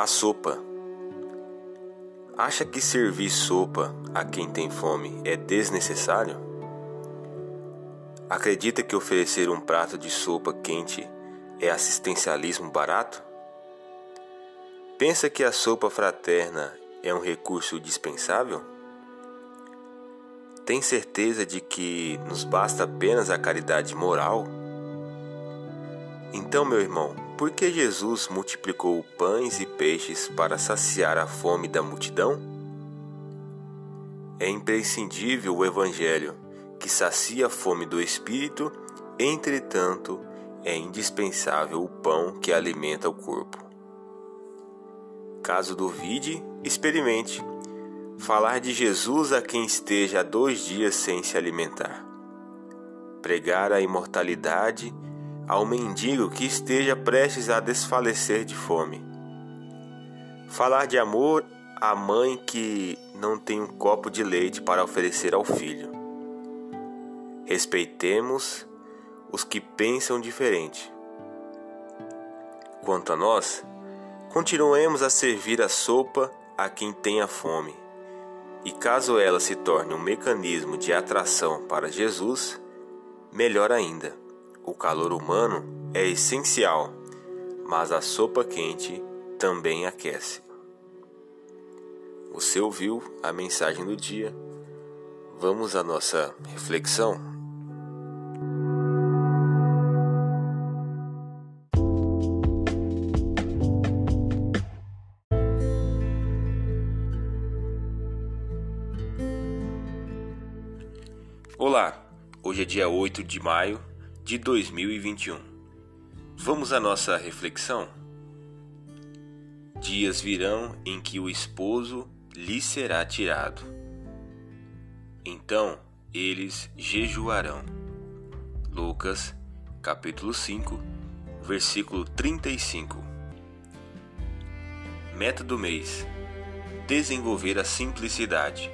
A sopa. Acha que servir sopa a quem tem fome é desnecessário? Acredita que oferecer um prato de sopa quente é assistencialismo barato? Pensa que a sopa fraterna é um recurso dispensável? Tem certeza de que nos basta apenas a caridade moral? Então, meu irmão, por que Jesus multiplicou pães e peixes para saciar a fome da multidão? É imprescindível o Evangelho, que sacia a fome do espírito, entretanto, é indispensável o pão que alimenta o corpo. Caso duvide, experimente falar de Jesus a quem esteja há dois dias sem se alimentar, pregar a imortalidade ao mendigo que esteja prestes a desfalecer de fome, falar de amor à mãe que não tem um copo de leite para oferecer ao filho. Respeitemos os que pensam diferente. Quanto a nós, continuemos a servir a sopa a quem tenha fome e caso ela se torne um mecanismo de atração para Jesus, melhor ainda. O calor humano é essencial, mas a sopa quente também aquece. Você ouviu a mensagem do dia? Vamos à nossa reflexão? Olá, hoje é dia 8 de maio de 2021. Vamos à nossa reflexão? Dias virão em que o esposo lhe será tirado. Então eles jejuarão. Lucas, capítulo 5, versículo 35. Meta do mês: desenvolver a simplicidade.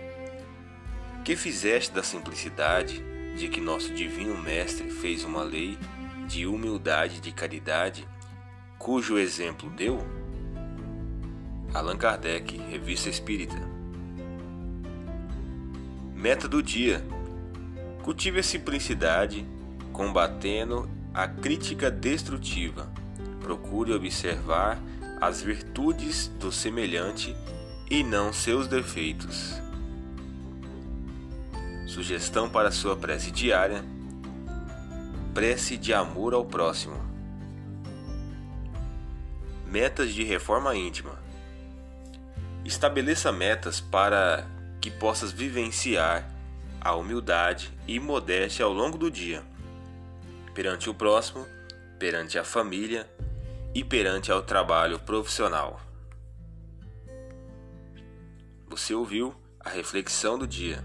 Que fizeste da simplicidade de que nosso divino Mestre fez uma lei de humildade e de caridade, cujo exemplo deu? Allan Kardec, Revista Espírita. Meta do dia: cultive a simplicidade, combatendo a crítica destrutiva. Procure observar as virtudes do semelhante e não seus defeitos. Sugestão para sua prece diária: prece de amor ao próximo. Metas de reforma íntima. Estabeleça metas para que possas vivenciar a humildade e modéstia ao longo do dia, perante o próximo, perante a família e perante ao trabalho profissional. Você ouviu a reflexão do dia.